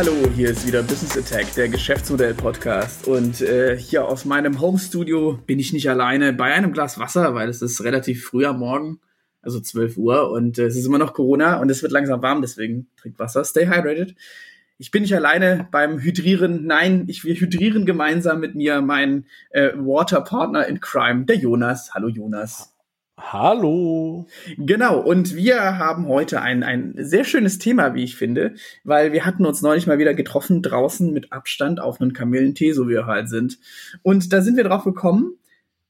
Hallo, hier ist wieder Business Attack, der Geschäftsmodell-Podcast. Und äh, hier aus meinem Home-Studio bin ich nicht alleine bei einem Glas Wasser, weil es ist relativ früh am Morgen, also 12 Uhr und äh, es ist immer noch Corona und es wird langsam warm, deswegen trinkt Wasser, stay hydrated. Ich bin nicht alleine beim Hydrieren, nein, ich will hydrieren gemeinsam mit mir, mein äh, Water-Partner in Crime, der Jonas. Hallo Jonas. Hallo. Genau, und wir haben heute ein, ein sehr schönes Thema, wie ich finde, weil wir hatten uns neulich mal wieder getroffen draußen mit Abstand auf einen Kamillentee, so wie wir halt sind. Und da sind wir drauf gekommen,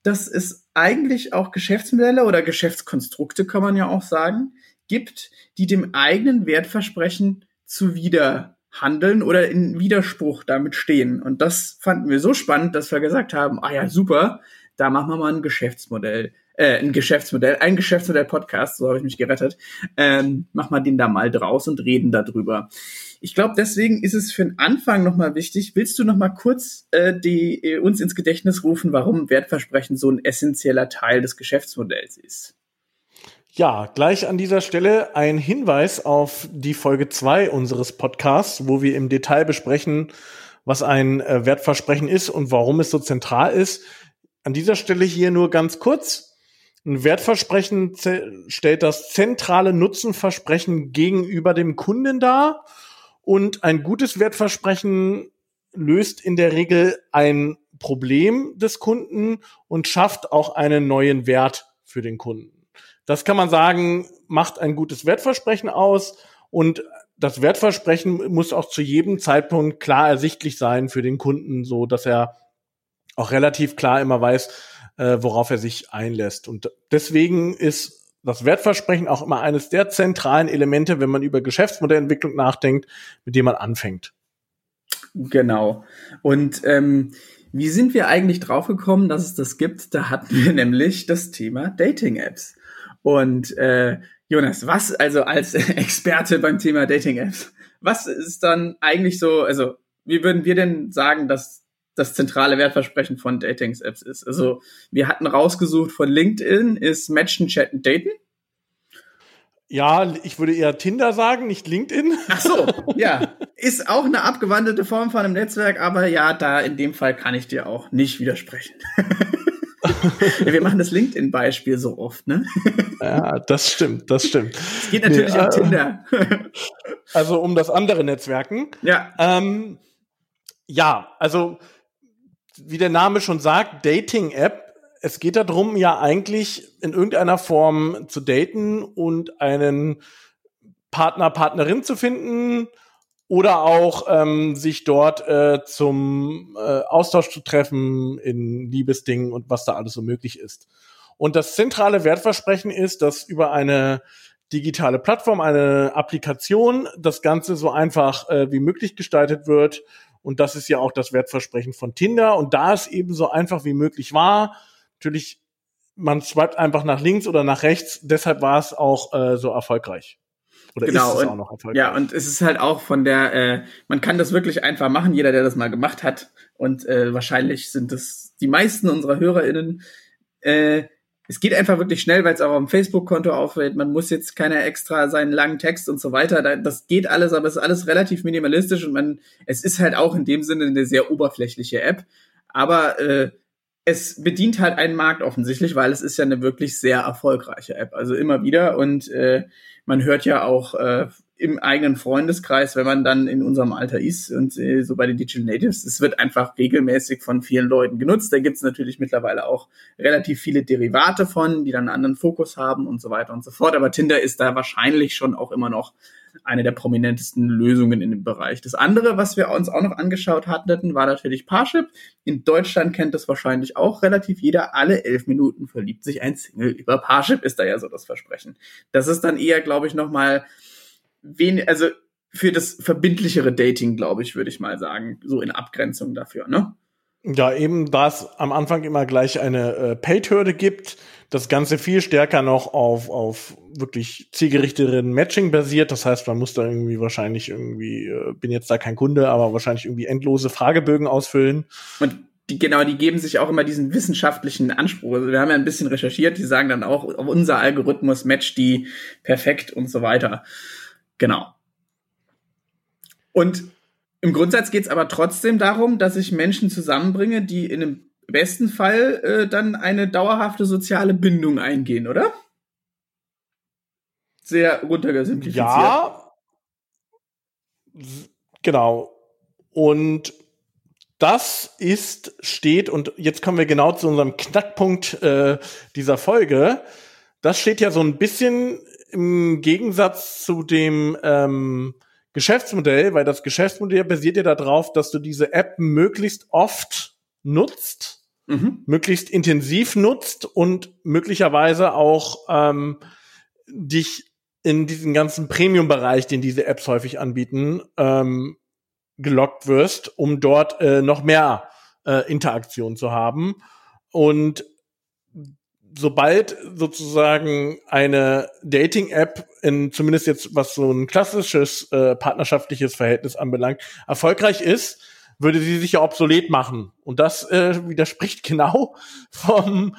dass es eigentlich auch Geschäftsmodelle oder Geschäftskonstrukte, kann man ja auch sagen, gibt, die dem eigenen Wertversprechen zuwider handeln oder in Widerspruch damit stehen. Und das fanden wir so spannend, dass wir gesagt haben, ah ja, super, da machen wir mal ein Geschäftsmodell äh, ein Geschäftsmodell, ein Geschäftsmodell-Podcast, so habe ich mich gerettet. Ähm, mach mal den da mal draus und reden darüber. Ich glaube, deswegen ist es für den Anfang nochmal wichtig. Willst du nochmal kurz äh, die, äh, uns ins Gedächtnis rufen, warum Wertversprechen so ein essentieller Teil des Geschäftsmodells ist? Ja, gleich an dieser Stelle ein Hinweis auf die Folge zwei unseres Podcasts, wo wir im Detail besprechen, was ein äh, Wertversprechen ist und warum es so zentral ist. An dieser Stelle hier nur ganz kurz. Ein Wertversprechen stellt das zentrale Nutzenversprechen gegenüber dem Kunden dar und ein gutes Wertversprechen löst in der Regel ein Problem des Kunden und schafft auch einen neuen Wert für den Kunden. Das kann man sagen, macht ein gutes Wertversprechen aus und das Wertversprechen muss auch zu jedem Zeitpunkt klar ersichtlich sein für den Kunden, so dass er auch relativ klar immer weiß, äh, worauf er sich einlässt. Und deswegen ist das Wertversprechen auch immer eines der zentralen Elemente, wenn man über Geschäftsmodellentwicklung nachdenkt, mit dem man anfängt. Genau. Und ähm, wie sind wir eigentlich draufgekommen, dass es das gibt? Da hatten wir nämlich das Thema Dating-Apps. Und äh, Jonas, was also als Experte beim Thema Dating-Apps, was ist dann eigentlich so, also wie würden wir denn sagen, dass das zentrale Wertversprechen von Datings-Apps ist. Also wir hatten rausgesucht von LinkedIn ist Matchen, Chatten, Daten. Ja, ich würde eher Tinder sagen, nicht LinkedIn. Ach so, ja. Ist auch eine abgewandelte Form von einem Netzwerk, aber ja, da in dem Fall kann ich dir auch nicht widersprechen. wir machen das LinkedIn-Beispiel so oft, ne? ja, das stimmt, das stimmt. Es geht natürlich nee, um äh, Tinder. also um das andere Netzwerken. Ja. Ähm, ja, also wie der Name schon sagt, Dating-App. Es geht darum, ja eigentlich in irgendeiner Form zu daten und einen Partner, Partnerin zu finden oder auch ähm, sich dort äh, zum äh, Austausch zu treffen in Liebesdingen und was da alles so möglich ist. Und das zentrale Wertversprechen ist, dass über eine digitale Plattform, eine Applikation, das Ganze so einfach äh, wie möglich gestaltet wird und das ist ja auch das Wertversprechen von Tinder. Und da es eben so einfach wie möglich war, natürlich, man swiped einfach nach links oder nach rechts, deshalb war es auch äh, so erfolgreich. Oder genau, ist es und, auch noch erfolgreich. Ja, und es ist halt auch von der, äh, man kann das wirklich einfach machen, jeder, der das mal gemacht hat. Und äh, wahrscheinlich sind es die meisten unserer HörerInnen, äh, es geht einfach wirklich schnell, weil es auch am Facebook-Konto auffällt. Man muss jetzt keine extra seinen langen Text und so weiter. Das geht alles, aber es ist alles relativ minimalistisch und man, es ist halt auch in dem Sinne eine sehr oberflächliche App. Aber äh, es bedient halt einen Markt offensichtlich, weil es ist ja eine wirklich sehr erfolgreiche App. Also immer wieder und äh, man hört ja auch äh, im eigenen Freundeskreis, wenn man dann in unserem Alter ist und äh, so bei den Digital Natives, es wird einfach regelmäßig von vielen Leuten genutzt. Da gibt es natürlich mittlerweile auch relativ viele Derivate von, die dann einen anderen Fokus haben und so weiter und so fort. Aber Tinder ist da wahrscheinlich schon auch immer noch eine der prominentesten Lösungen in dem Bereich. Das andere, was wir uns auch noch angeschaut hatten, war natürlich Parship. In Deutschland kennt das wahrscheinlich auch relativ jeder. Alle elf Minuten verliebt sich ein Single. Über Parship ist da ja so das Versprechen. Das ist dann eher, glaube ich, noch mal wen, also für das verbindlichere Dating, glaube ich, würde ich mal sagen, so in Abgrenzung dafür, ne? Ja, eben, da es am Anfang immer gleich eine äh, Paid-Hürde gibt, das Ganze viel stärker noch auf, auf wirklich zielgerichteten Matching basiert. Das heißt, man muss da irgendwie wahrscheinlich irgendwie, äh, bin jetzt da kein Kunde, aber wahrscheinlich irgendwie endlose Fragebögen ausfüllen. Und die, genau, die geben sich auch immer diesen wissenschaftlichen Anspruch. Also wir haben ja ein bisschen recherchiert, die sagen dann auch, unser Algorithmus matcht die perfekt und so weiter. Genau. Und im Grundsatz geht es aber trotzdem darum, dass ich Menschen zusammenbringe, die in einem besten Fall äh, dann eine dauerhafte soziale Bindung eingehen, oder? Sehr runtergesimplifiziert. Ja, genau. Und das ist, steht, und jetzt kommen wir genau zu unserem Knackpunkt äh, dieser Folge. Das steht ja so ein bisschen im Gegensatz zu dem ähm, Geschäftsmodell, weil das Geschäftsmodell basiert ja darauf, dass du diese App möglichst oft nutzt, mhm. möglichst intensiv nutzt und möglicherweise auch ähm, dich in diesen ganzen Premium-Bereich, den diese Apps häufig anbieten, ähm, gelockt wirst, um dort äh, noch mehr äh, Interaktion zu haben. Und sobald sozusagen eine Dating-App in zumindest jetzt was so ein klassisches äh, partnerschaftliches Verhältnis anbelangt, erfolgreich ist, würde sie sich ja obsolet machen. Und das äh, widerspricht genau vom,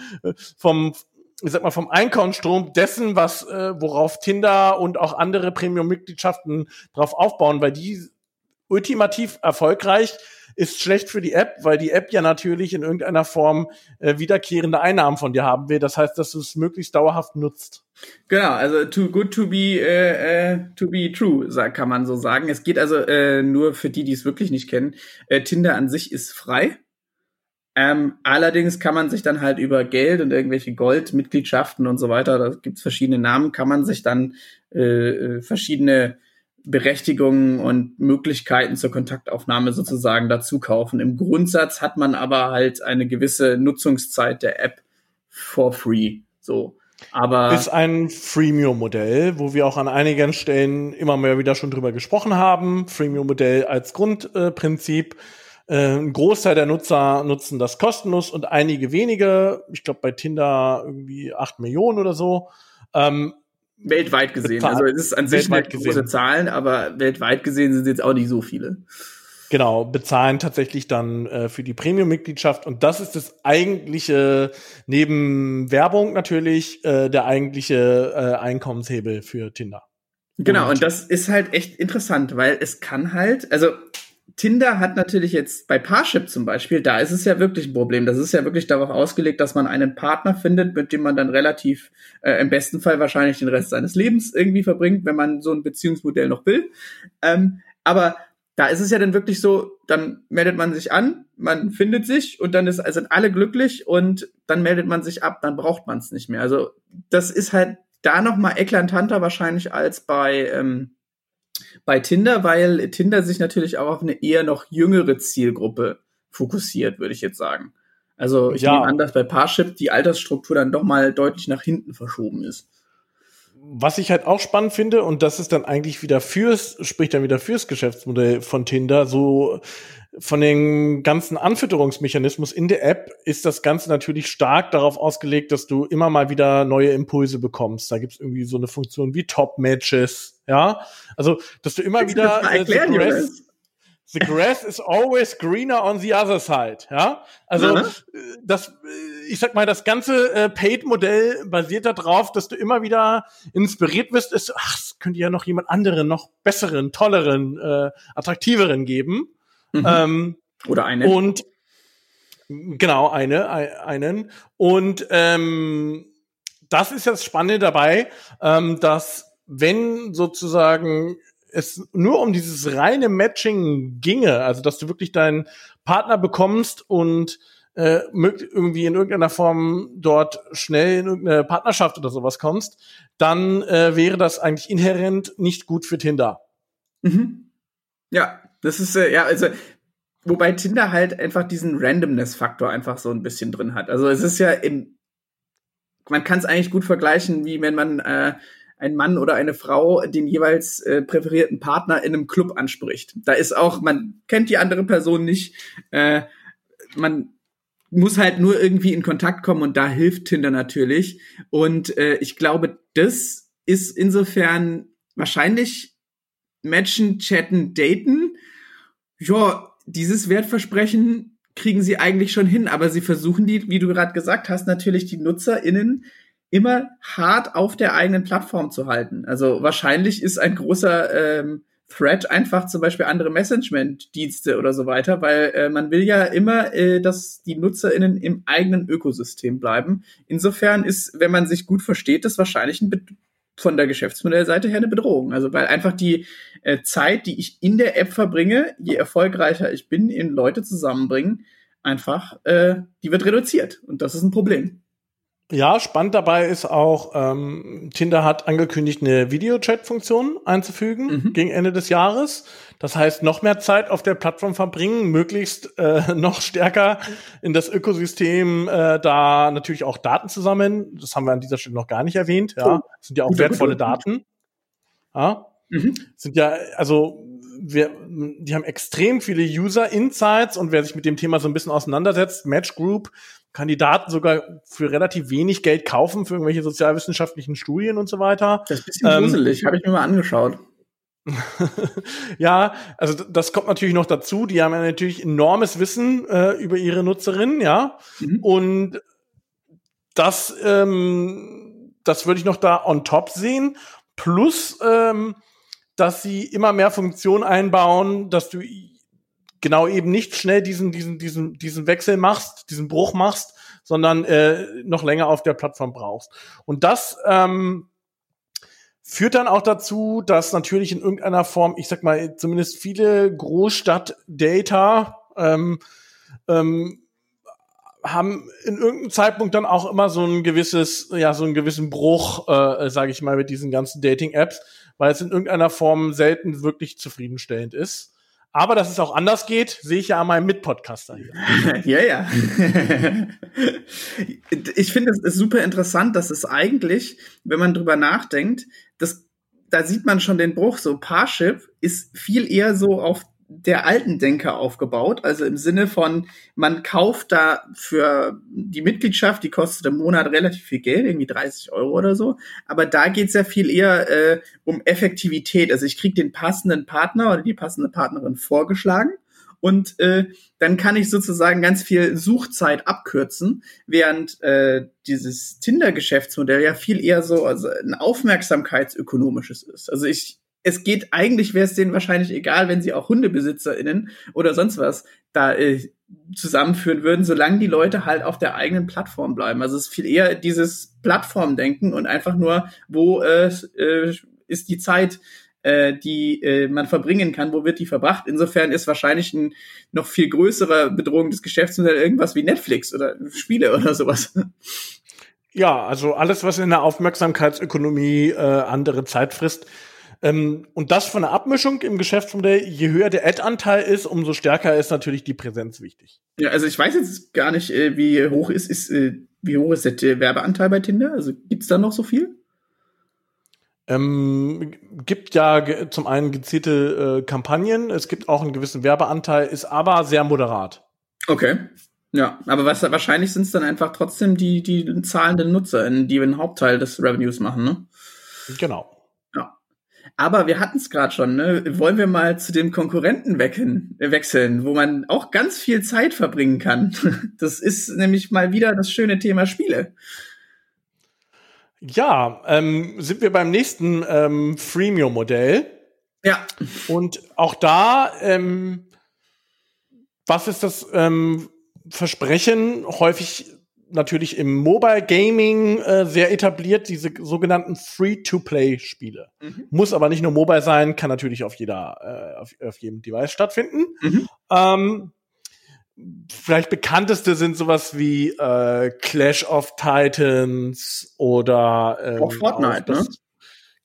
vom, ich sag mal, vom Einkommensstrom dessen, was, äh, worauf Tinder und auch andere Premium-Mitgliedschaften drauf aufbauen, weil die ultimativ erfolgreich ist schlecht für die App, weil die App ja natürlich in irgendeiner Form äh, wiederkehrende Einnahmen von dir haben will. Das heißt, dass du es möglichst dauerhaft nutzt. Genau, also too good to be äh, äh, to be true, kann man so sagen. Es geht also äh, nur für die, die es wirklich nicht kennen. Äh, Tinder an sich ist frei. Ähm, allerdings kann man sich dann halt über Geld und irgendwelche Goldmitgliedschaften und so weiter, da gibt's verschiedene Namen, kann man sich dann äh verschiedene Berechtigungen und Möglichkeiten zur Kontaktaufnahme sozusagen dazu kaufen. Im Grundsatz hat man aber halt eine gewisse Nutzungszeit der App for free. So. Aber ist ein Freemium-Modell, wo wir auch an einigen Stellen immer mehr wieder schon drüber gesprochen haben. Freemium-Modell als Grundprinzip. Äh, ein Großteil der Nutzer nutzen das kostenlos und einige wenige, ich glaube bei Tinder irgendwie acht Millionen oder so, ähm, Weltweit gesehen. Also es ist an sich nicht große gesehen. Zahlen, aber weltweit gesehen sind es jetzt auch nicht so viele. Genau, bezahlen tatsächlich dann äh, für die Premium-Mitgliedschaft. Und das ist das eigentliche, neben Werbung natürlich, äh, der eigentliche äh, Einkommenshebel für Tinder. Genau, und das ist halt echt interessant, weil es kann halt, also Tinder hat natürlich jetzt bei Parship zum Beispiel, da ist es ja wirklich ein Problem. Das ist ja wirklich darauf ausgelegt, dass man einen Partner findet, mit dem man dann relativ, äh, im besten Fall wahrscheinlich den Rest seines Lebens irgendwie verbringt, wenn man so ein Beziehungsmodell noch will. Ähm, aber da ist es ja dann wirklich so, dann meldet man sich an, man findet sich und dann ist, sind alle glücklich und dann meldet man sich ab, dann braucht man es nicht mehr. Also das ist halt da noch mal eklatanter wahrscheinlich als bei ähm, bei Tinder, weil Tinder sich natürlich auch auf eine eher noch jüngere Zielgruppe fokussiert, würde ich jetzt sagen. Also ich ja. nehme an, dass bei Parship die Altersstruktur dann doch mal deutlich nach hinten verschoben ist. Was ich halt auch spannend finde, und das ist dann eigentlich wieder fürs, spricht dann wieder fürs Geschäftsmodell von Tinder, so von dem ganzen Anfütterungsmechanismus in der App ist das Ganze natürlich stark darauf ausgelegt, dass du immer mal wieder neue Impulse bekommst. Da gibt's irgendwie so eine Funktion wie Top-Matches, ja. Also, dass du immer wieder äh, the, grass, the grass is always greener on the other side, ja. Also, mhm. das, ich sag mal, das ganze äh, Paid-Modell basiert darauf, dass du immer wieder inspiriert wirst, ist, ach, es könnte ja noch jemand anderen, noch besseren, tolleren, äh, attraktiveren geben. Mhm. Ähm, Oder eine. Und genau, eine, einen. Und ähm, das ist das Spannende dabei, ähm, dass wenn sozusagen es nur um dieses reine Matching ginge, also dass du wirklich deinen Partner bekommst und äh, irgendwie in irgendeiner Form dort schnell in irgendeine Partnerschaft oder sowas kommst, dann äh, wäre das eigentlich inhärent nicht gut für Tinder. Mhm. Ja, das ist, äh, ja, also, wobei Tinder halt einfach diesen Randomness-Faktor einfach so ein bisschen drin hat. Also es ist ja im, man kann es eigentlich gut vergleichen, wie wenn man äh, ein Mann oder eine Frau den jeweils äh, präferierten Partner in einem Club anspricht. Da ist auch, man kennt die andere Person nicht, äh, man muss halt nur irgendwie in Kontakt kommen und da hilft Tinder natürlich. Und äh, ich glaube, das ist insofern wahrscheinlich Matchen, Chatten, Daten ja, dieses Wertversprechen kriegen sie eigentlich schon hin, aber sie versuchen die, wie du gerade gesagt hast, natürlich die NutzerInnen immer hart auf der eigenen Plattform zu halten. Also wahrscheinlich ist ein großer ähm, Thread einfach zum Beispiel andere Management-Dienste oder so weiter, weil äh, man will ja immer, äh, dass die NutzerInnen im eigenen Ökosystem bleiben. Insofern ist, wenn man sich gut versteht, das wahrscheinlich ein von der Geschäftsmodellseite her eine Bedrohung. Also weil einfach die äh, Zeit, die ich in der App verbringe, je erfolgreicher ich bin, in Leute zusammenbringen, einfach, äh, die wird reduziert. Und das ist ein Problem. Ja, spannend dabei ist auch, ähm, Tinder hat angekündigt, eine Videochat-Funktion einzufügen mhm. gegen Ende des Jahres. Das heißt, noch mehr Zeit auf der Plattform verbringen, möglichst äh, noch stärker in das Ökosystem äh, da natürlich auch Daten zu sammeln. Das haben wir an dieser Stelle noch gar nicht erwähnt. Ja, oh. das sind ja auch wertvolle Daten. Ja, mhm. sind ja also wir, die haben extrem viele User Insights und wer sich mit dem Thema so ein bisschen auseinandersetzt, Match Group Kandidaten sogar für relativ wenig Geld kaufen für irgendwelche sozialwissenschaftlichen Studien und so weiter. Das ist ein bisschen ähm, gruselig, habe ich mir mal angeschaut. ja, also das kommt natürlich noch dazu. Die haben ja natürlich enormes Wissen äh, über ihre Nutzerinnen, ja. Mhm. Und das, ähm, das würde ich noch da on top sehen. Plus, ähm, dass sie immer mehr Funktionen einbauen, dass du genau eben nicht schnell diesen, diesen, diesen, diesen Wechsel machst, diesen Bruch machst, sondern äh, noch länger auf der Plattform brauchst. Und das ähm, führt dann auch dazu, dass natürlich in irgendeiner Form, ich sag mal, zumindest viele Großstadt-Data ähm, ähm, haben in irgendeinem Zeitpunkt dann auch immer so ein gewisses, ja, so einen gewissen Bruch, äh, sage ich mal, mit diesen ganzen Dating-Apps, weil es in irgendeiner Form selten wirklich zufriedenstellend ist. Aber dass es auch anders geht, sehe ich ja an meinem Mitpodcaster hier. ja, ja. ich finde es super interessant, dass es eigentlich, wenn man drüber nachdenkt, das, da sieht man schon den Bruch. So Parship ist viel eher so auf der alten Denker aufgebaut. Also im Sinne von, man kauft da für die Mitgliedschaft, die kostet im Monat relativ viel Geld, irgendwie 30 Euro oder so. Aber da geht es ja viel eher äh, um Effektivität. Also ich kriege den passenden Partner oder die passende Partnerin vorgeschlagen und äh, dann kann ich sozusagen ganz viel Suchzeit abkürzen, während äh, dieses Tinder-Geschäftsmodell ja viel eher so also ein aufmerksamkeitsökonomisches ist. Also ich es geht eigentlich, wäre es denen wahrscheinlich egal, wenn sie auch HundebesitzerInnen oder sonst was da äh, zusammenführen würden, solange die Leute halt auf der eigenen Plattform bleiben. Also es ist viel eher dieses Plattformdenken und einfach nur, wo äh, äh, ist die Zeit, äh, die äh, man verbringen kann, wo wird die verbracht. Insofern ist wahrscheinlich ein noch viel größere Bedrohung des Geschäftsmodells irgendwas wie Netflix oder Spiele oder sowas. Ja, also alles, was in der Aufmerksamkeitsökonomie äh, andere Zeit frisst, ähm, und das von der Abmischung im Geschäftsmodell, je höher der Ad-Anteil ist, umso stärker ist natürlich die Präsenz wichtig. Ja, also ich weiß jetzt gar nicht, äh, wie hoch ist, ist äh, wie hoch ist der Werbeanteil bei Tinder? Also gibt's da noch so viel? Ähm, gibt ja zum einen gezielte äh, Kampagnen, es gibt auch einen gewissen Werbeanteil, ist aber sehr moderat. Okay. Ja, aber was, wahrscheinlich sind es dann einfach trotzdem die, die zahlenden Nutzer, die den Hauptteil des Revenues machen, ne? Genau. Aber wir hatten es gerade schon, ne? Wollen wir mal zu dem Konkurrenten wecken, äh, wechseln, wo man auch ganz viel Zeit verbringen kann. Das ist nämlich mal wieder das schöne Thema Spiele. Ja, ähm, sind wir beim nächsten ähm, Freemium-Modell. Ja. Und auch da, ähm, was ist das ähm, Versprechen? Häufig natürlich im Mobile Gaming äh, sehr etabliert, diese sogenannten Free-to-Play-Spiele. Mhm. Muss aber nicht nur mobile sein, kann natürlich auf jeder, äh, auf, auf jedem Device stattfinden. Mhm. Ähm, vielleicht bekannteste sind sowas wie äh, Clash of Titans oder ähm, auch Fortnite, auch ne?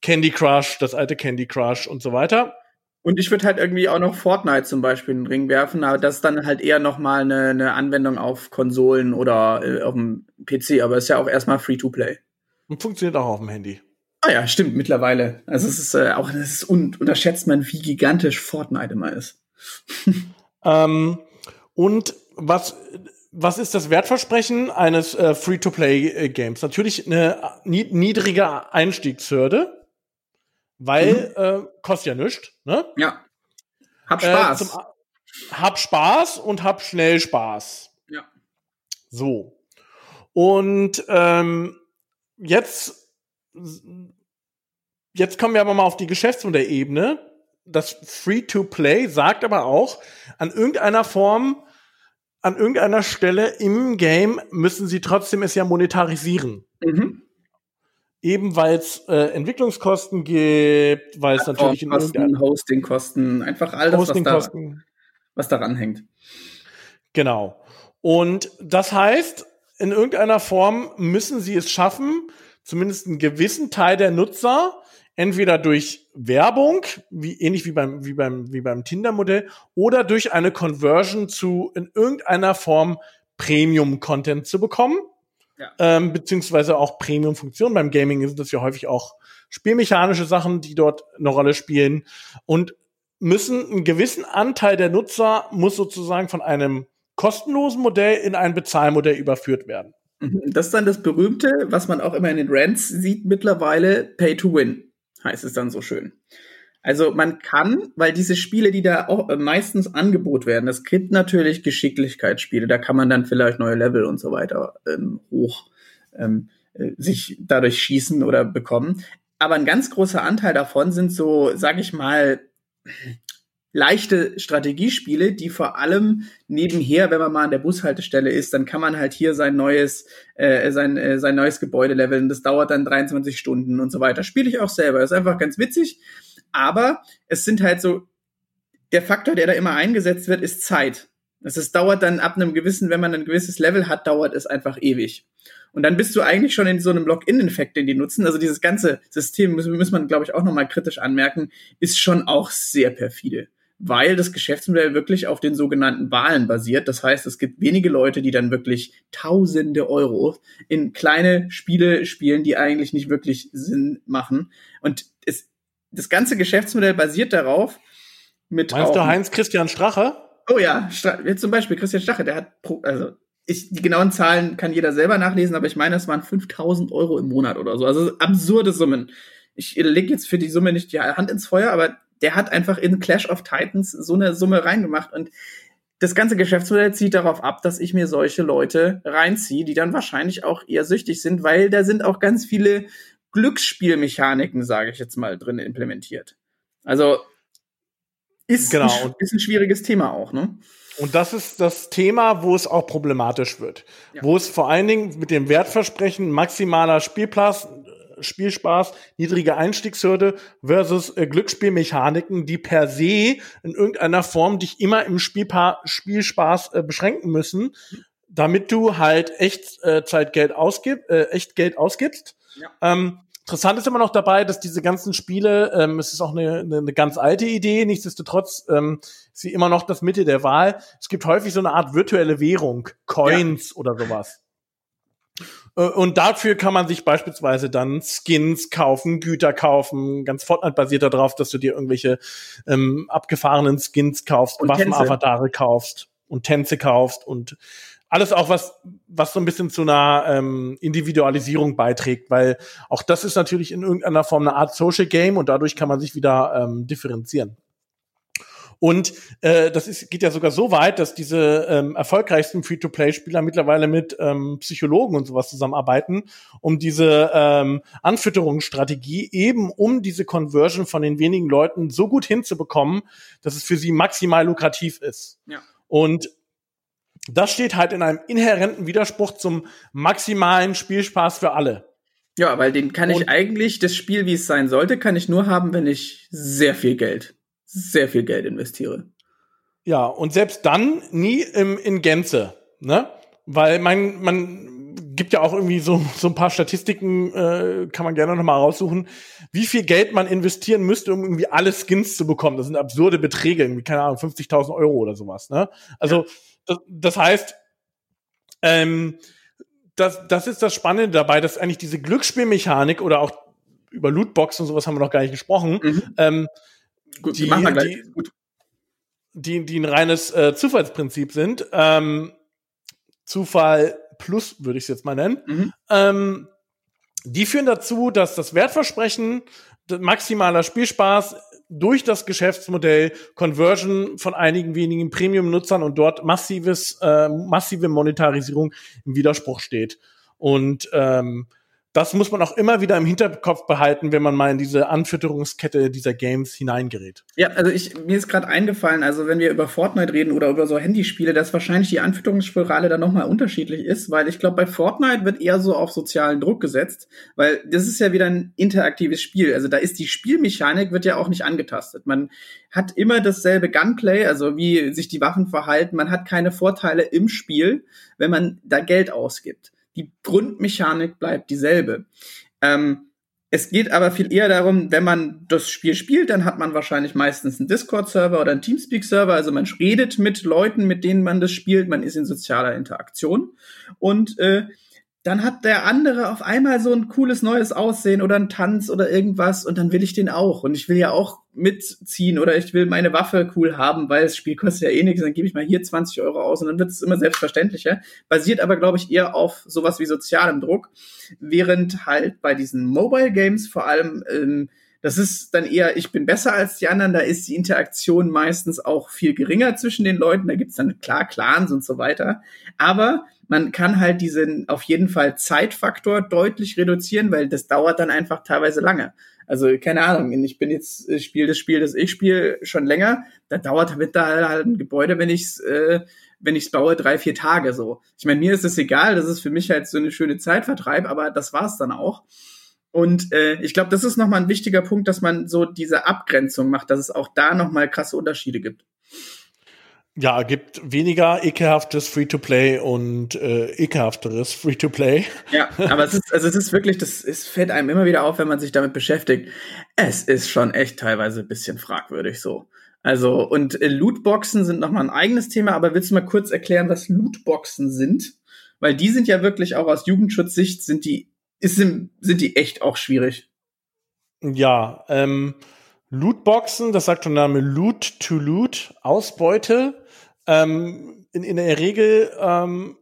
Candy Crush, das alte Candy Crush und so weiter. Und ich würde halt irgendwie auch noch Fortnite zum Beispiel in den Ring werfen, aber das ist dann halt eher noch mal eine, eine Anwendung auf Konsolen oder äh, auf dem PC, aber ist ja auch erstmal Free-to-Play. Und funktioniert auch auf dem Handy. Ah ja, stimmt, mittlerweile. Also es ist äh, auch, das ist un unterschätzt man, wie gigantisch Fortnite immer ist. ähm, und was, was ist das Wertversprechen eines äh, Free-to-Play-Games? Natürlich eine niedrige Einstiegshürde weil mhm. äh, kostet ja nichts. Ne? Ja. Hab äh, Spaß. Äh, zum, hab Spaß und hab schnell Spaß. Ja. So. Und ähm, jetzt, jetzt kommen wir aber mal auf die Geschäftsmodellebene. das Free-to-Play sagt aber auch, an irgendeiner Form, an irgendeiner Stelle im Game müssen sie trotzdem es ja monetarisieren. Mhm. Eben weil es äh, Entwicklungskosten gibt, weil es natürlich in Kosten, Hostingkosten, einfach all das, was, da, was daran hängt. Genau. Und das heißt, in irgendeiner Form müssen sie es schaffen, zumindest einen gewissen Teil der Nutzer entweder durch Werbung, wie, ähnlich wie beim, wie beim, wie beim Tinder-Modell, oder durch eine Conversion zu in irgendeiner Form Premium-Content zu bekommen. Ja. Ähm, beziehungsweise auch Premium-Funktionen. Beim Gaming sind das ja häufig auch spielmechanische Sachen, die dort eine Rolle spielen. Und müssen einen gewissen Anteil der Nutzer muss sozusagen von einem kostenlosen Modell in ein Bezahlmodell überführt werden. Mhm. Das ist dann das berühmte, was man auch immer in den Rants sieht mittlerweile, Pay to Win, heißt es dann so schön. Also man kann, weil diese Spiele, die da auch meistens Angebot werden, das gibt natürlich Geschicklichkeitsspiele, da kann man dann vielleicht neue Level und so weiter ähm, hoch ähm, äh, sich dadurch schießen oder bekommen. Aber ein ganz großer Anteil davon sind so, sag ich mal, leichte Strategiespiele, die vor allem nebenher, wenn man mal an der Bushaltestelle ist, dann kann man halt hier sein neues, äh, sein, äh, sein neues Gebäude leveln. Das dauert dann 23 Stunden und so weiter. Spiele ich auch selber. Das ist einfach ganz witzig. Aber es sind halt so, der Faktor, der da immer eingesetzt wird, ist Zeit. Das ist, dauert dann ab einem gewissen, wenn man ein gewisses Level hat, dauert es einfach ewig. Und dann bist du eigentlich schon in so einem Login-Infekt, den die nutzen. Also dieses ganze System, muss, muss man, glaube ich, auch nochmal kritisch anmerken, ist schon auch sehr perfide weil das Geschäftsmodell wirklich auf den sogenannten Wahlen basiert. Das heißt, es gibt wenige Leute, die dann wirklich tausende Euro in kleine Spiele spielen, die eigentlich nicht wirklich Sinn machen. Und das ganze Geschäftsmodell basiert darauf, mit. Meinst du Heinz Christian Strache? Oh ja, jetzt zum Beispiel Christian Strache, der hat, pro, also ich, die genauen Zahlen kann jeder selber nachlesen, aber ich meine, es waren 5000 Euro im Monat oder so. Also absurde Summen. Ich lege jetzt für die Summe nicht die Hand ins Feuer, aber der hat einfach in Clash of Titans so eine Summe reingemacht und das ganze Geschäftsmodell zieht darauf ab, dass ich mir solche Leute reinziehe, die dann wahrscheinlich auch eher süchtig sind, weil da sind auch ganz viele Glücksspielmechaniken, sage ich jetzt mal, drin implementiert. Also ist, genau. ein, ist ein schwieriges Thema auch, ne? Und das ist das Thema, wo es auch problematisch wird. Ja. Wo es vor allen Dingen mit dem Wertversprechen maximaler Spielplatz, Spielspaß, niedrige Einstiegshürde versus äh, Glücksspielmechaniken, die per se in irgendeiner Form dich immer im Spielpa Spielspaß äh, beschränken müssen, damit du halt echt äh, Zeit Geld ausgibst, äh, echt Geld ausgibst. Ja. Ähm, Interessant ist immer noch dabei, dass diese ganzen Spiele, ähm, es ist auch eine, eine, eine ganz alte Idee, nichtsdestotrotz ähm, ist sie immer noch das Mitte der Wahl. Es gibt häufig so eine Art virtuelle Währung, Coins ja. oder sowas. Äh, und dafür kann man sich beispielsweise dann Skins kaufen, Güter kaufen, ganz Fortnite basiert darauf, dass du dir irgendwelche ähm, abgefahrenen Skins kaufst, Waffenavatare kaufst und Tänze kaufst und alles auch was, was so ein bisschen zu einer ähm, Individualisierung beiträgt, weil auch das ist natürlich in irgendeiner Form eine Art Social Game und dadurch kann man sich wieder ähm, differenzieren. Und äh, das ist, geht ja sogar so weit, dass diese ähm, erfolgreichsten Free-to-Play-Spieler mittlerweile mit ähm, Psychologen und sowas zusammenarbeiten, um diese ähm, Anfütterungsstrategie eben um diese Conversion von den wenigen Leuten so gut hinzubekommen, dass es für sie maximal lukrativ ist. Ja. Und das steht halt in einem inhärenten Widerspruch zum maximalen Spielspaß für alle. Ja, weil den kann ich eigentlich, das Spiel, wie es sein sollte, kann ich nur haben, wenn ich sehr viel Geld sehr viel Geld investiere. Ja, und selbst dann nie im, in Gänze, ne? Weil man, man gibt ja auch irgendwie so, so ein paar Statistiken, äh, kann man gerne noch mal raussuchen, wie viel Geld man investieren müsste, um irgendwie alle Skins zu bekommen. Das sind absurde Beträge, irgendwie, keine Ahnung, 50.000 Euro oder sowas, ne? Also, ja. Das, das heißt, ähm, das, das ist das Spannende dabei, dass eigentlich diese Glücksspielmechanik oder auch über Lootbox und sowas haben wir noch gar nicht gesprochen, mhm. ähm, Gut, die, machen wir gleich. Die, Gut. Die, die ein reines äh, Zufallsprinzip sind. Ähm, Zufall plus würde ich es jetzt mal nennen. Mhm. Ähm, die führen dazu, dass das Wertversprechen, maximaler Spielspaß durch das Geschäftsmodell Conversion von einigen wenigen Premium-Nutzern und dort massives, äh, massive Monetarisierung im Widerspruch steht. Und ähm, das muss man auch immer wieder im Hinterkopf behalten, wenn man mal in diese Anfütterungskette dieser Games hineingerät. Ja, also ich, mir ist gerade eingefallen, also wenn wir über Fortnite reden oder über so Handyspiele, dass wahrscheinlich die Anfütterungsspirale dann nochmal unterschiedlich ist, weil ich glaube, bei Fortnite wird eher so auf sozialen Druck gesetzt, weil das ist ja wieder ein interaktives Spiel. Also da ist die Spielmechanik wird ja auch nicht angetastet. Man hat immer dasselbe Gunplay, also wie sich die Waffen verhalten. Man hat keine Vorteile im Spiel, wenn man da Geld ausgibt die Grundmechanik bleibt dieselbe. Ähm, es geht aber viel eher darum, wenn man das Spiel spielt, dann hat man wahrscheinlich meistens einen Discord-Server oder einen Teamspeak-Server. Also man redet mit Leuten, mit denen man das spielt. Man ist in sozialer Interaktion. Und äh, dann hat der andere auf einmal so ein cooles neues Aussehen oder ein Tanz oder irgendwas und dann will ich den auch. Und ich will ja auch mitziehen oder ich will meine Waffe cool haben, weil das Spiel kostet ja eh nichts, dann gebe ich mal hier 20 Euro aus und dann wird es immer selbstverständlicher. Basiert aber, glaube ich, eher auf sowas wie sozialem Druck, während halt bei diesen Mobile Games vor allem ähm, das ist dann eher, ich bin besser als die anderen, da ist die Interaktion meistens auch viel geringer zwischen den Leuten, da gibt's dann klar Clans und so weiter. Aber man kann halt diesen auf jeden Fall Zeitfaktor deutlich reduzieren, weil das dauert dann einfach teilweise lange. Also keine Ahnung, ich bin jetzt ich spiele das Spiel, das ich spiele, schon länger. Da dauert mit da halt ein Gebäude, wenn ich's äh, wenn ich's baue, drei vier Tage so. Ich meine, mir ist es egal, das ist für mich halt so eine schöne Zeitvertreib, aber das war's dann auch. Und äh, ich glaube, das ist nochmal ein wichtiger Punkt, dass man so diese Abgrenzung macht, dass es auch da nochmal krasse Unterschiede gibt. Ja, gibt weniger ekelhaftes Free-to-Play und äh, ekelhafteres Free-to-Play. Ja, aber es ist, also es ist wirklich, das es fällt einem immer wieder auf, wenn man sich damit beschäftigt. Es ist schon echt teilweise ein bisschen fragwürdig so. Also, und äh, Lootboxen sind nochmal ein eigenes Thema, aber willst du mal kurz erklären, was Lootboxen sind? Weil die sind ja wirklich auch aus Jugendschutzsicht sind die ist, sind die echt auch schwierig. Ja, ähm, Lootboxen, das sagt der Name Loot to Loot, Ausbeute. Ähm, in, in der Regel ähm,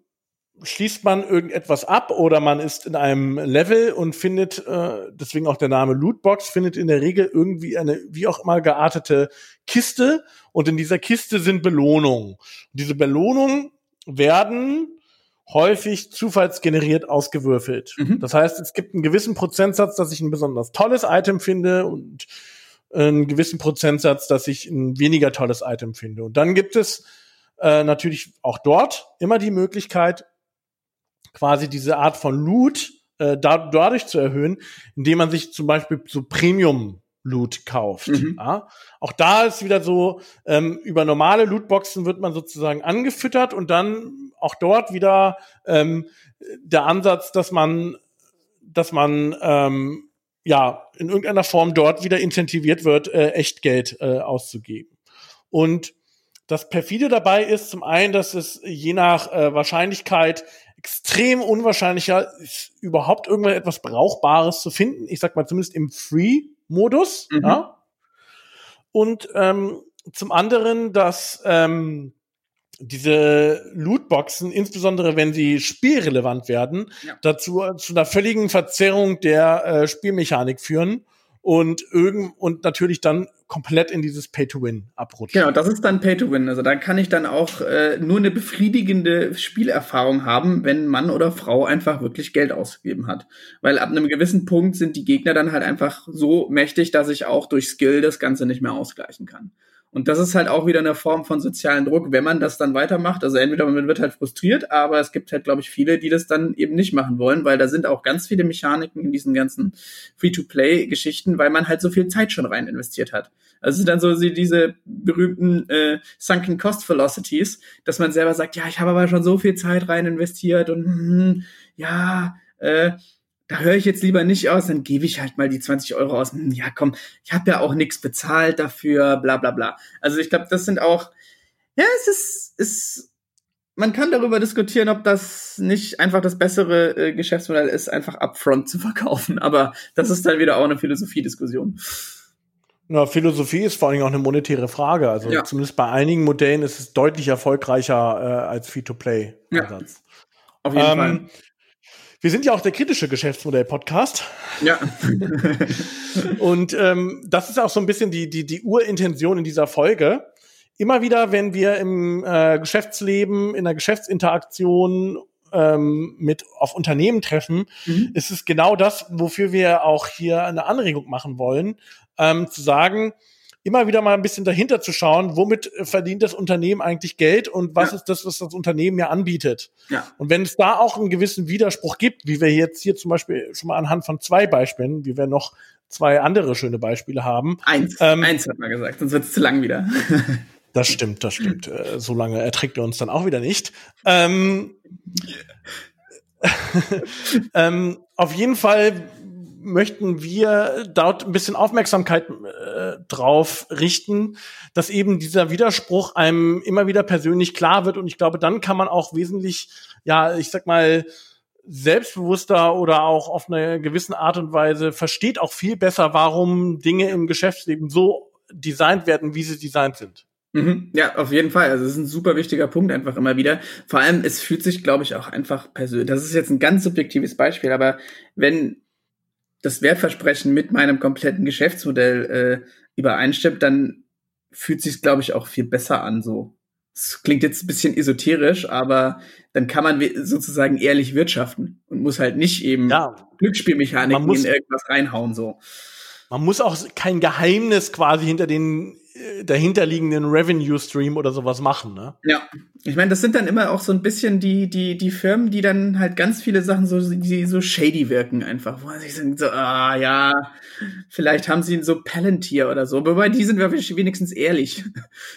schließt man irgendetwas ab oder man ist in einem Level und findet, äh, deswegen auch der Name Lootbox, findet in der Regel irgendwie eine wie auch immer geartete Kiste und in dieser Kiste sind Belohnungen. Und diese Belohnungen werden häufig zufallsgeneriert ausgewürfelt. Mhm. Das heißt, es gibt einen gewissen Prozentsatz, dass ich ein besonders tolles Item finde und einen gewissen Prozentsatz, dass ich ein weniger tolles Item finde. Und dann gibt es äh, natürlich auch dort immer die Möglichkeit, quasi diese Art von Loot äh, da, dadurch zu erhöhen, indem man sich zum Beispiel so Premium Loot kauft. Mhm. Ja? Auch da ist wieder so, ähm, über normale Lootboxen wird man sozusagen angefüttert und dann auch dort wieder ähm, der Ansatz, dass man, dass man ähm, ja in irgendeiner Form dort wieder incentiviert wird, äh, echt Geld äh, auszugeben. Und das perfide dabei ist zum einen, dass es je nach äh, Wahrscheinlichkeit extrem unwahrscheinlicher ist, überhaupt irgendetwas Brauchbares zu finden. Ich sag mal zumindest im Free Modus. Mhm. Ja? Und ähm, zum anderen, dass ähm, diese Lootboxen, insbesondere wenn sie spielrelevant werden, ja. dazu zu einer völligen Verzerrung der äh, Spielmechanik führen und irgend und natürlich dann komplett in dieses Pay-to-Win abrutschen. Genau, das ist dann Pay-to-Win. Also da kann ich dann auch äh, nur eine befriedigende Spielerfahrung haben, wenn Mann oder Frau einfach wirklich Geld ausgegeben hat. Weil ab einem gewissen Punkt sind die Gegner dann halt einfach so mächtig, dass ich auch durch Skill das Ganze nicht mehr ausgleichen kann. Und das ist halt auch wieder eine Form von sozialen Druck, wenn man das dann weitermacht. Also entweder man wird halt frustriert, aber es gibt halt, glaube ich, viele, die das dann eben nicht machen wollen, weil da sind auch ganz viele Mechaniken in diesen ganzen Free-to-Play-Geschichten, weil man halt so viel Zeit schon rein investiert hat. Also es sind dann so diese berühmten äh, Sunken Cost Velocities, dass man selber sagt, ja, ich habe aber schon so viel Zeit rein investiert und hm, ja, äh, da höre ich jetzt lieber nicht aus, dann gebe ich halt mal die 20 Euro aus. Hm, ja, komm, ich habe ja auch nichts bezahlt dafür, bla bla bla. Also ich glaube, das sind auch, ja, es ist, ist, man kann darüber diskutieren, ob das nicht einfach das bessere äh, Geschäftsmodell ist, einfach upfront zu verkaufen. Aber das ist dann wieder auch eine Philosophiediskussion. Na, Philosophie ist vor allem auch eine monetäre Frage. Also ja. zumindest bei einigen Modellen ist es deutlich erfolgreicher äh, als Fee-to-Play-Ansatz. Ja, auf jeden ähm, Fall. Wir sind ja auch der kritische Geschäftsmodell-Podcast. Ja. und ähm, das ist auch so ein bisschen die, die, die Urintention in dieser Folge. Immer wieder, wenn wir im äh, Geschäftsleben, in der Geschäftsinteraktion ähm, mit auf Unternehmen treffen, mhm. ist es genau das, wofür wir auch hier eine Anregung machen wollen, ähm, zu sagen, immer wieder mal ein bisschen dahinter zu schauen, womit verdient das Unternehmen eigentlich Geld und was ja. ist das, was das Unternehmen ja anbietet. Ja. Und wenn es da auch einen gewissen Widerspruch gibt, wie wir jetzt hier zum Beispiel schon mal anhand von zwei Beispielen, wie wir noch zwei andere schöne Beispiele haben. Eins, ähm, eins hat man gesagt, sonst wird es zu lang wieder. das stimmt, das stimmt. Äh, so lange erträgt er uns dann auch wieder nicht. Ähm, ähm, auf jeden Fall möchten wir dort ein bisschen Aufmerksamkeit äh, drauf richten, dass eben dieser Widerspruch einem immer wieder persönlich klar wird. Und ich glaube, dann kann man auch wesentlich, ja, ich sag mal, selbstbewusster oder auch auf eine gewisse Art und Weise versteht auch viel besser, warum Dinge im Geschäftsleben so designt werden, wie sie designt sind. Mhm. Ja, auf jeden Fall. Also es ist ein super wichtiger Punkt einfach immer wieder. Vor allem, es fühlt sich, glaube ich, auch einfach persönlich. Das ist jetzt ein ganz subjektives Beispiel, aber wenn das Wertversprechen mit meinem kompletten Geschäftsmodell äh, übereinstimmt, dann fühlt sich glaube ich, auch viel besser an. So, es klingt jetzt ein bisschen esoterisch, aber dann kann man sozusagen ehrlich wirtschaften und muss halt nicht eben ja. Glücksspielmechaniken in irgendwas reinhauen. So, man muss auch kein Geheimnis quasi hinter den dahinterliegenden Revenue Stream oder sowas machen, ne? Ja. Ich meine, das sind dann immer auch so ein bisschen die, die, die Firmen, die dann halt ganz viele Sachen so, die so shady wirken einfach, wo sich denkt, so, ah, ja, vielleicht haben sie so Palantir oder so, wobei die sind wenigstens ehrlich.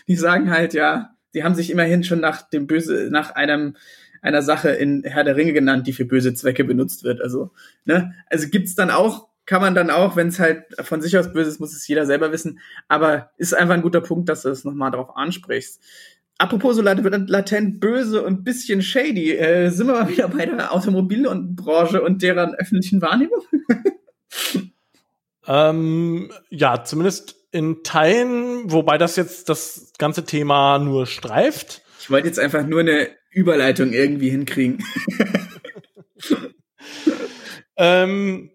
Die sagen halt, ja, die haben sich immerhin schon nach dem böse, nach einem, einer Sache in Herr der Ringe genannt, die für böse Zwecke benutzt wird. Also, ne? Also gibt's dann auch kann man dann auch, wenn es halt von sich aus böse ist, muss es jeder selber wissen. Aber ist einfach ein guter Punkt, dass du es nochmal darauf ansprichst. Apropos so latent böse und bisschen shady, äh, sind wir mal wieder bei der Automobilbranche und deren öffentlichen Wahrnehmung? ähm, ja, zumindest in Teilen, wobei das jetzt das ganze Thema nur streift. Ich wollte jetzt einfach nur eine Überleitung irgendwie hinkriegen. ähm,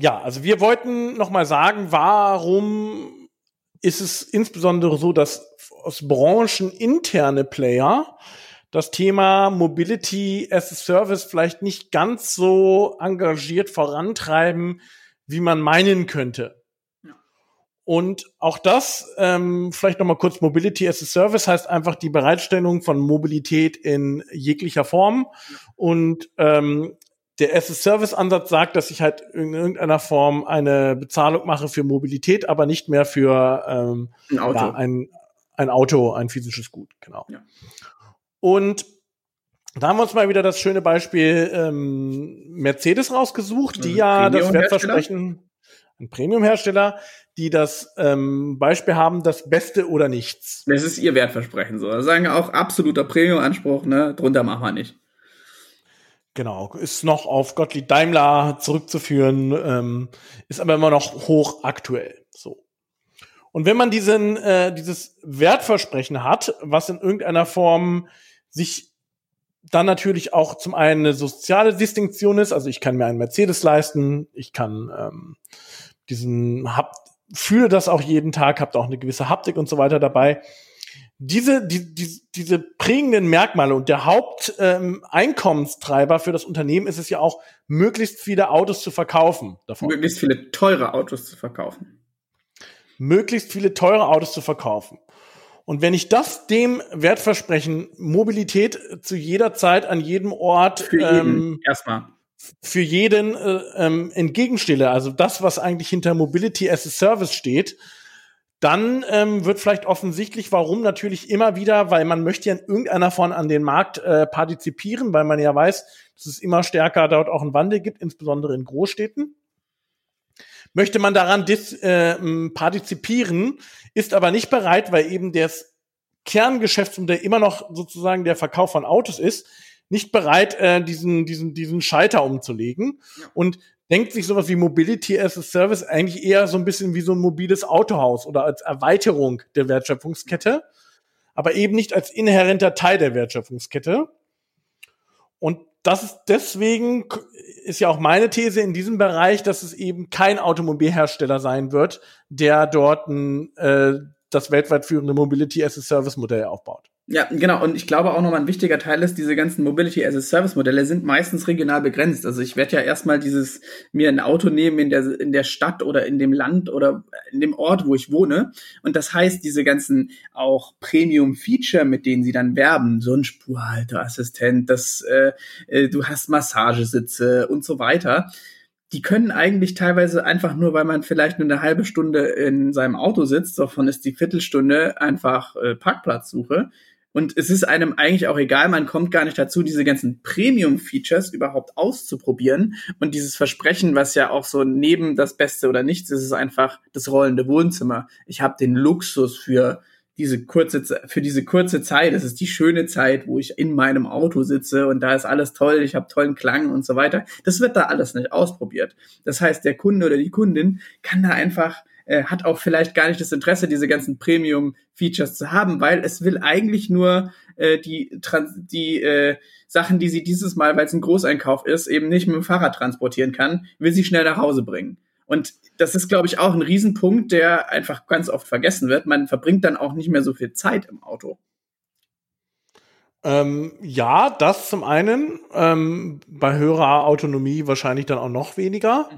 ja, also wir wollten noch mal sagen, warum ist es insbesondere so, dass aus Branchen interne Player das Thema Mobility as a Service vielleicht nicht ganz so engagiert vorantreiben, wie man meinen könnte. Und auch das, ähm, vielleicht noch mal kurz Mobility as a Service heißt einfach die Bereitstellung von Mobilität in jeglicher Form. Und ähm, der As-a-Service-Ansatz sagt, dass ich halt in irgendeiner Form eine Bezahlung mache für Mobilität, aber nicht mehr für ähm, ein, Auto. Ja, ein, ein Auto, ein physisches Gut, genau. Ja. Und da haben wir uns mal wieder das schöne Beispiel ähm, Mercedes rausgesucht, die ja das Wertversprechen, ein Premium-Hersteller, die das ähm, Beispiel haben, das Beste oder nichts. Das ist ihr Wertversprechen so. Das sagen auch absoluter Premium-Anspruch, ne? Drunter machen wir nicht. Genau, ist noch auf Gottlieb Daimler zurückzuführen, ähm, ist aber immer noch hoch aktuell. So. Und wenn man diesen, äh, dieses Wertversprechen hat, was in irgendeiner Form sich dann natürlich auch zum einen eine soziale Distinktion ist, also ich kann mir einen Mercedes leisten, ich kann ähm, diesen hab, fühle das auch jeden Tag, habt auch eine gewisse Haptik und so weiter dabei diese, die, die, diese prägenden Merkmale und der Haupteinkommenstreiber ähm, für das Unternehmen ist es ja auch, möglichst viele Autos zu verkaufen. Davon. Möglichst viele teure Autos zu verkaufen. Möglichst viele teure Autos zu verkaufen. Und wenn ich das dem Wertversprechen Mobilität zu jeder Zeit an jedem Ort für jeden, ähm, erstmal für jeden äh, ähm, entgegenstelle, also das, was eigentlich hinter Mobility as a Service steht, dann ähm, wird vielleicht offensichtlich, warum natürlich immer wieder, weil man möchte ja in irgendeiner Form an den Markt äh, partizipieren, weil man ja weiß, dass es immer stärker dort auch einen Wandel gibt, insbesondere in Großstädten. Möchte man daran dis, äh, partizipieren, ist aber nicht bereit, weil eben das Kerngeschäftsmodell immer noch sozusagen der Verkauf von Autos ist, nicht bereit, äh, diesen, diesen, diesen Schalter umzulegen. Ja. Und denkt sich sowas wie Mobility as a Service eigentlich eher so ein bisschen wie so ein mobiles Autohaus oder als Erweiterung der Wertschöpfungskette, aber eben nicht als inhärenter Teil der Wertschöpfungskette. Und das ist deswegen ist ja auch meine These in diesem Bereich, dass es eben kein Automobilhersteller sein wird, der dort ein, äh, das weltweit führende Mobility as a Service Modell aufbaut. Ja, genau. Und ich glaube auch nochmal ein wichtiger Teil ist, diese ganzen Mobility as a Service Modelle sind meistens regional begrenzt. Also ich werde ja erstmal dieses, mir ein Auto nehmen in der, in der Stadt oder in dem Land oder in dem Ort, wo ich wohne. Und das heißt, diese ganzen auch Premium Feature, mit denen sie dann werben, so ein Spurhalteassistent, das, äh, äh, du hast Massagesitze und so weiter die können eigentlich teilweise einfach nur, weil man vielleicht nur eine halbe Stunde in seinem Auto sitzt, davon ist die Viertelstunde einfach äh, Parkplatzsuche. Und es ist einem eigentlich auch egal, man kommt gar nicht dazu, diese ganzen Premium-Features überhaupt auszuprobieren. Und dieses Versprechen, was ja auch so neben das Beste oder nichts ist, ist einfach das rollende Wohnzimmer. Ich habe den Luxus für diese kurze, für diese kurze Zeit, das ist die schöne Zeit, wo ich in meinem Auto sitze und da ist alles toll, ich habe tollen Klang und so weiter. Das wird da alles nicht ausprobiert. Das heißt, der Kunde oder die Kundin kann da einfach äh, hat auch vielleicht gar nicht das Interesse, diese ganzen Premium-Features zu haben, weil es will eigentlich nur äh, die, Trans die äh, Sachen, die sie dieses Mal, weil es ein Großeinkauf ist, eben nicht mit dem Fahrrad transportieren kann, will sie schnell nach Hause bringen. Und das ist, glaube ich, auch ein Riesenpunkt, der einfach ganz oft vergessen wird. Man verbringt dann auch nicht mehr so viel Zeit im Auto. Ähm, ja, das zum einen. Ähm, bei höherer Autonomie wahrscheinlich dann auch noch weniger.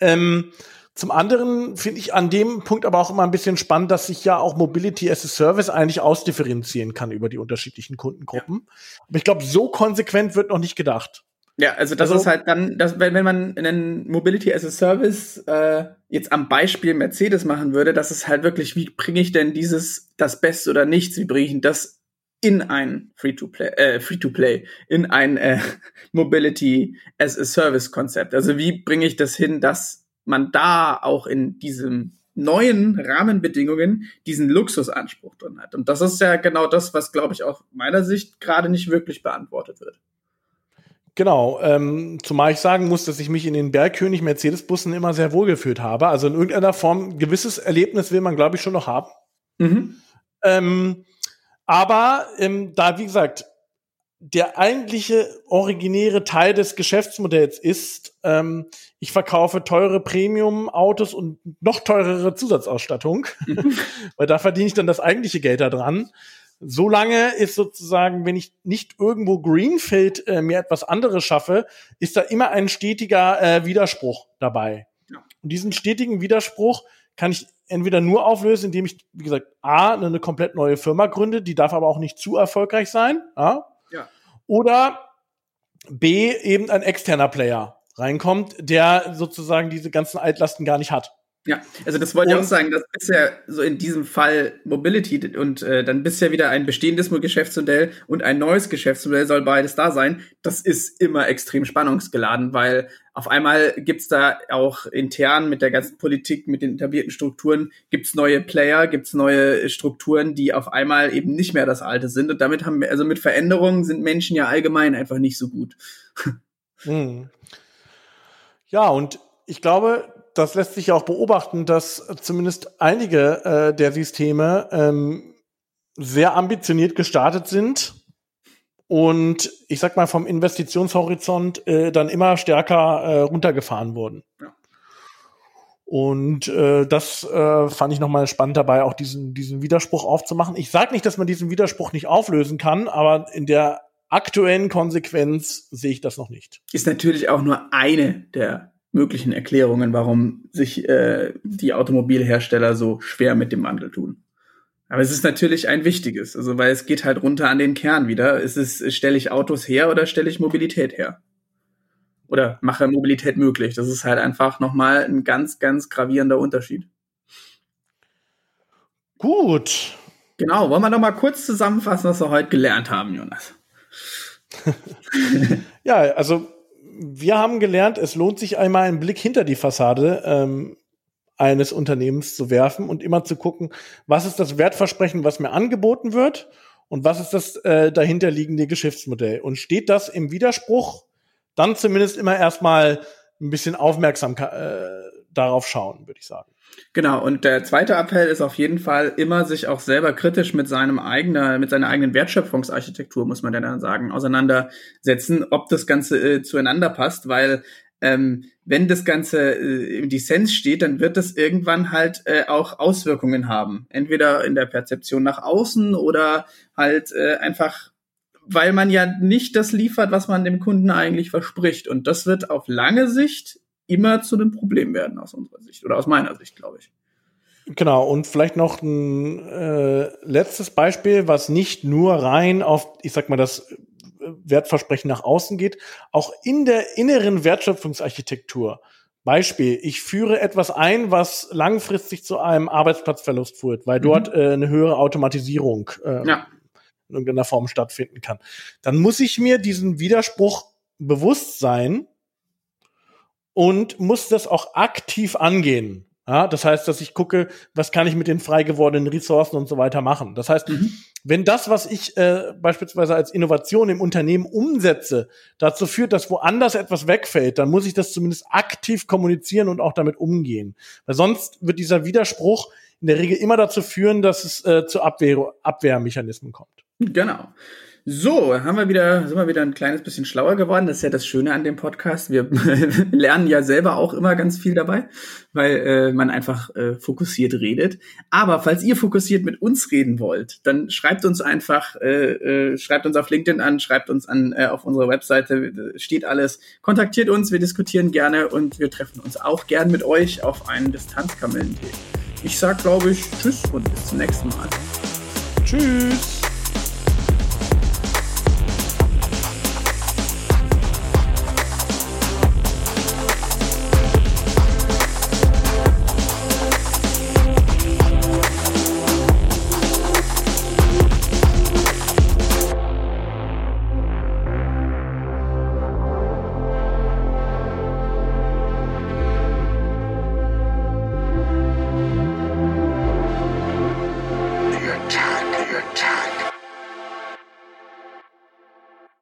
Ähm, zum anderen finde ich an dem Punkt aber auch immer ein bisschen spannend, dass sich ja auch Mobility as a Service eigentlich ausdifferenzieren kann über die unterschiedlichen Kundengruppen. Ja. Aber ich glaube, so konsequent wird noch nicht gedacht. Ja, also das also, ist halt dann, dass, wenn, wenn man einen Mobility as a Service äh, jetzt am Beispiel Mercedes machen würde, das ist halt wirklich, wie bringe ich denn dieses das Beste oder nichts, wie bringe ich das in ein Free-to-Play, äh, Free-to-Play, in ein äh, Mobility as a Service Konzept. Also wie bringe ich das hin, dass man da auch in diesem neuen Rahmenbedingungen diesen Luxusanspruch drin hat. Und das ist ja genau das, was, glaube ich, auch meiner Sicht gerade nicht wirklich beantwortet wird. Genau, ähm, zumal ich sagen muss, dass ich mich in den Bergkönig Mercedes-Bussen immer sehr wohl gefühlt habe. Also in irgendeiner Form ein gewisses Erlebnis will man, glaube ich, schon noch haben. Mhm. Ähm, aber ähm, da, wie gesagt, der eigentliche originäre Teil des Geschäftsmodells ist, ähm, ich verkaufe teure Premium-Autos und noch teurere Zusatzausstattung, weil da verdiene ich dann das eigentliche Geld daran. Solange ist sozusagen, wenn ich nicht irgendwo Greenfield äh, mir etwas anderes schaffe, ist da immer ein stetiger äh, Widerspruch dabei. Ja. Und diesen stetigen Widerspruch kann ich entweder nur auflösen, indem ich, wie gesagt, A, eine komplett neue Firma gründe, die darf aber auch nicht zu erfolgreich sein, ja? Oder B, eben ein externer Player reinkommt, der sozusagen diese ganzen Altlasten gar nicht hat. Ja, also das wollte ich auch sagen, dass bisher so in diesem Fall Mobility und äh, dann bisher wieder ein bestehendes Geschäftsmodell und ein neues Geschäftsmodell soll beides da sein. Das ist immer extrem spannungsgeladen, weil auf einmal gibt's da auch intern mit der ganzen Politik, mit den etablierten Strukturen, gibt's neue Player, gibt's neue Strukturen, die auf einmal eben nicht mehr das alte sind. Und damit haben wir, also mit Veränderungen sind Menschen ja allgemein einfach nicht so gut. Hm. Ja, und ich glaube, das lässt sich ja auch beobachten, dass zumindest einige äh, der Systeme ähm, sehr ambitioniert gestartet sind und ich sag mal vom Investitionshorizont äh, dann immer stärker äh, runtergefahren wurden. Ja. Und äh, das äh, fand ich nochmal spannend dabei, auch diesen, diesen Widerspruch aufzumachen. Ich sage nicht, dass man diesen Widerspruch nicht auflösen kann, aber in der aktuellen Konsequenz sehe ich das noch nicht. Ist natürlich auch nur eine der möglichen Erklärungen, warum sich äh, die Automobilhersteller so schwer mit dem Wandel tun. Aber es ist natürlich ein wichtiges, also weil es geht halt runter an den Kern wieder. Ist es, stelle ich Autos her oder stelle ich Mobilität her? Oder mache Mobilität möglich? Das ist halt einfach nochmal ein ganz, ganz gravierender Unterschied. Gut. Genau, wollen wir noch mal kurz zusammenfassen, was wir heute gelernt haben, Jonas? ja, also wir haben gelernt, es lohnt sich einmal einen Blick hinter die Fassade ähm, eines Unternehmens zu werfen und immer zu gucken, was ist das Wertversprechen, was mir angeboten wird und was ist das äh, dahinterliegende Geschäftsmodell. Und steht das im Widerspruch, dann zumindest immer erstmal ein bisschen aufmerksam äh, darauf schauen, würde ich sagen. Genau, und der zweite Appell ist auf jeden Fall immer sich auch selber kritisch mit seinem eigenen, mit seiner eigenen Wertschöpfungsarchitektur, muss man dann sagen, auseinandersetzen, ob das Ganze äh, zueinander passt, weil ähm, wenn das Ganze äh, im Dissens steht, dann wird das irgendwann halt äh, auch Auswirkungen haben. Entweder in der Perzeption nach außen oder halt äh, einfach, weil man ja nicht das liefert, was man dem Kunden eigentlich verspricht. Und das wird auf lange Sicht immer zu einem Problem werden aus unserer Sicht oder aus meiner Sicht, glaube ich. Genau, und vielleicht noch ein äh, letztes Beispiel, was nicht nur rein auf, ich sag mal, das Wertversprechen nach außen geht, auch in der inneren Wertschöpfungsarchitektur. Beispiel, ich führe etwas ein, was langfristig zu einem Arbeitsplatzverlust führt, weil mhm. dort äh, eine höhere Automatisierung äh, ja. in irgendeiner Form stattfinden kann. Dann muss ich mir diesen Widerspruch bewusst sein und muss das auch aktiv angehen. Ja, das heißt, dass ich gucke, was kann ich mit den frei gewordenen Ressourcen und so weiter machen. Das heißt, mhm. wenn das, was ich äh, beispielsweise als Innovation im Unternehmen umsetze, dazu führt, dass woanders etwas wegfällt, dann muss ich das zumindest aktiv kommunizieren und auch damit umgehen. Weil sonst wird dieser Widerspruch in der Regel immer dazu führen, dass es äh, zu Abwehr Abwehrmechanismen kommt. Genau. So, haben wir wieder, sind wir wieder ein kleines bisschen schlauer geworden. Das ist ja das Schöne an dem Podcast. Wir lernen ja selber auch immer ganz viel dabei, weil äh, man einfach äh, fokussiert redet. Aber falls ihr fokussiert mit uns reden wollt, dann schreibt uns einfach, äh, äh, schreibt uns auf LinkedIn an, schreibt uns an äh, auf unserer Webseite, steht alles. Kontaktiert uns, wir diskutieren gerne und wir treffen uns auch gern mit euch auf einen Distanzkamellentee. Ich sag, glaube ich, tschüss und bis zum nächsten Mal. Tschüss.